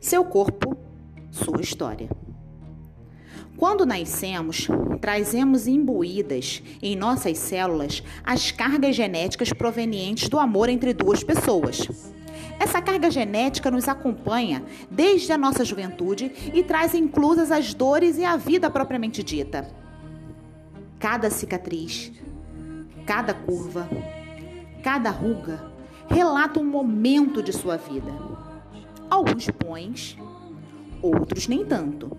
Seu corpo, sua história. Quando nascemos, trazemos imbuídas em nossas células as cargas genéticas provenientes do amor entre duas pessoas. Essa carga genética nos acompanha desde a nossa juventude e traz inclusas as dores e a vida propriamente dita. Cada cicatriz, cada curva, cada ruga relata um momento de sua vida. Alguns bons, outros nem tanto.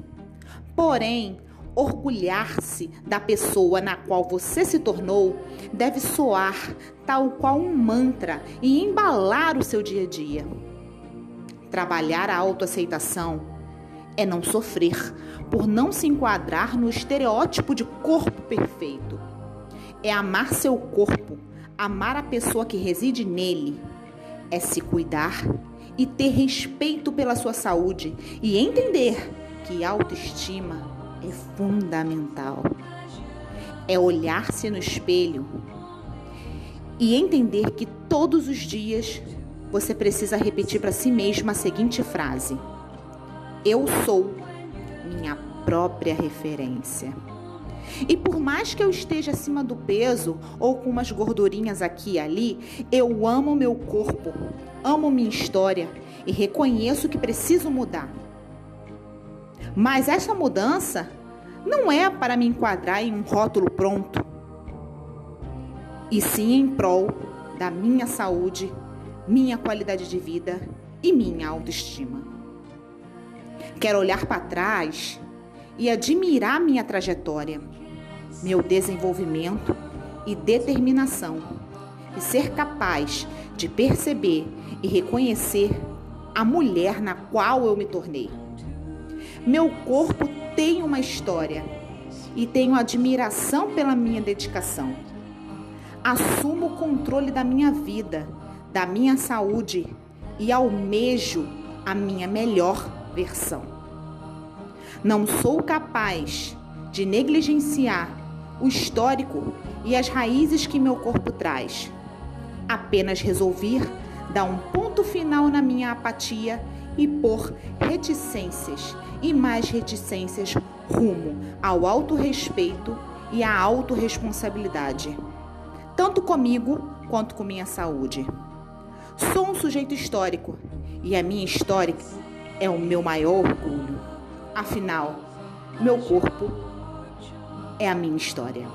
Porém, orgulhar-se da pessoa na qual você se tornou deve soar tal qual um mantra e embalar o seu dia a dia. Trabalhar a autoaceitação é não sofrer por não se enquadrar no estereótipo de corpo perfeito. É amar seu corpo, amar a pessoa que reside nele. É se cuidar e ter respeito pela sua saúde e entender que autoestima é fundamental. É olhar-se no espelho e entender que todos os dias você precisa repetir para si mesmo a seguinte frase: Eu sou minha própria referência. E por mais que eu esteja acima do peso ou com umas gordurinhas aqui e ali, eu amo meu corpo, amo minha história e reconheço que preciso mudar. Mas essa mudança não é para me enquadrar em um rótulo pronto, e sim em prol da minha saúde, minha qualidade de vida e minha autoestima. Quero olhar para trás e admirar minha trajetória, meu desenvolvimento e determinação, e ser capaz de perceber e reconhecer a mulher na qual eu me tornei. Meu corpo tem uma história e tenho admiração pela minha dedicação. Assumo o controle da minha vida, da minha saúde e almejo a minha melhor versão. Não sou capaz de negligenciar o histórico e as raízes que meu corpo traz. Apenas resolvi dar um ponto final na minha apatia e por reticências e mais reticências rumo ao autorrespeito e à autorresponsabilidade, tanto comigo quanto com minha saúde. Sou um sujeito histórico e a minha história é o meu maior orgulho. Afinal, meu corpo é a minha história.